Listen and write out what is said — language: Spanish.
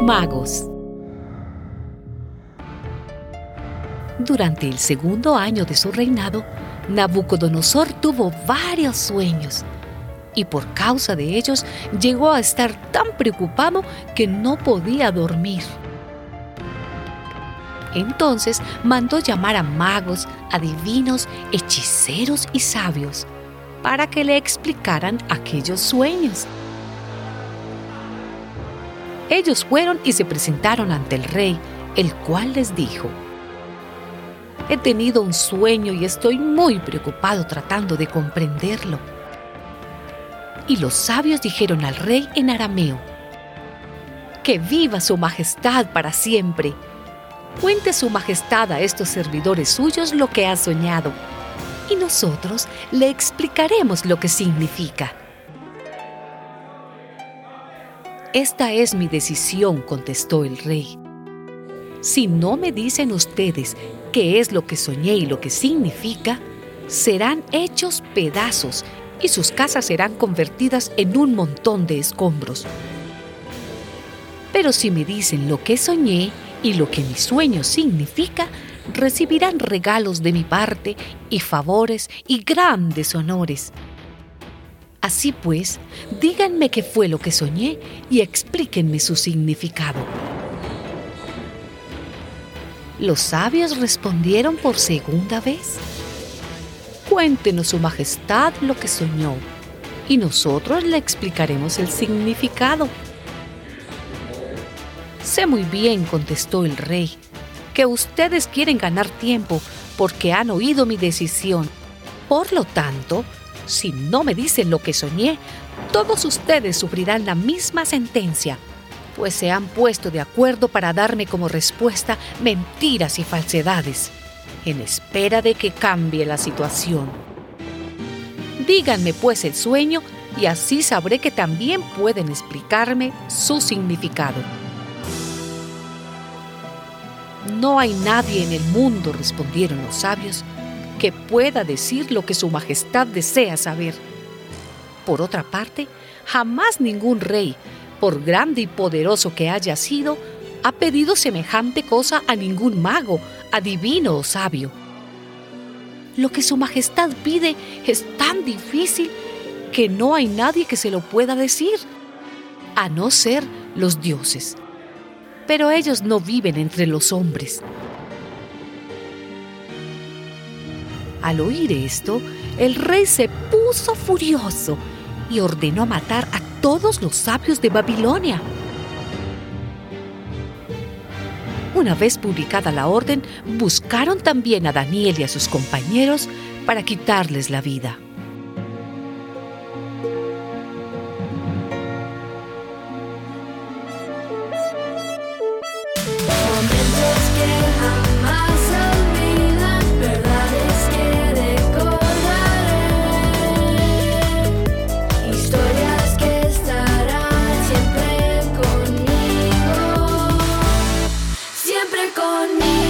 magos. Durante el segundo año de su reinado, Nabucodonosor tuvo varios sueños y por causa de ellos llegó a estar tan preocupado que no podía dormir. Entonces mandó llamar a magos, adivinos, hechiceros y sabios para que le explicaran aquellos sueños. Ellos fueron y se presentaron ante el rey, el cual les dijo, He tenido un sueño y estoy muy preocupado tratando de comprenderlo. Y los sabios dijeron al rey en arameo, Que viva su majestad para siempre. Cuente su majestad a estos servidores suyos lo que ha soñado, y nosotros le explicaremos lo que significa. Esta es mi decisión, contestó el rey. Si no me dicen ustedes qué es lo que soñé y lo que significa, serán hechos pedazos y sus casas serán convertidas en un montón de escombros. Pero si me dicen lo que soñé y lo que mi sueño significa, recibirán regalos de mi parte y favores y grandes honores. Así pues, díganme qué fue lo que soñé y explíquenme su significado. Los sabios respondieron por segunda vez. Cuéntenos, Su Majestad, lo que soñó, y nosotros le explicaremos el significado. Sé muy bien, contestó el rey, que ustedes quieren ganar tiempo porque han oído mi decisión. Por lo tanto, si no me dicen lo que soñé, todos ustedes sufrirán la misma sentencia, pues se han puesto de acuerdo para darme como respuesta mentiras y falsedades, en espera de que cambie la situación. Díganme pues el sueño y así sabré que también pueden explicarme su significado. No hay nadie en el mundo, respondieron los sabios, que pueda decir lo que Su Majestad desea saber. Por otra parte, jamás ningún rey, por grande y poderoso que haya sido, ha pedido semejante cosa a ningún mago, adivino o sabio. Lo que Su Majestad pide es tan difícil que no hay nadie que se lo pueda decir, a no ser los dioses. Pero ellos no viven entre los hombres. Al oír esto, el rey se puso furioso y ordenó matar a todos los sabios de Babilonia. Una vez publicada la orden, buscaron también a Daniel y a sus compañeros para quitarles la vida. siempre conmigo.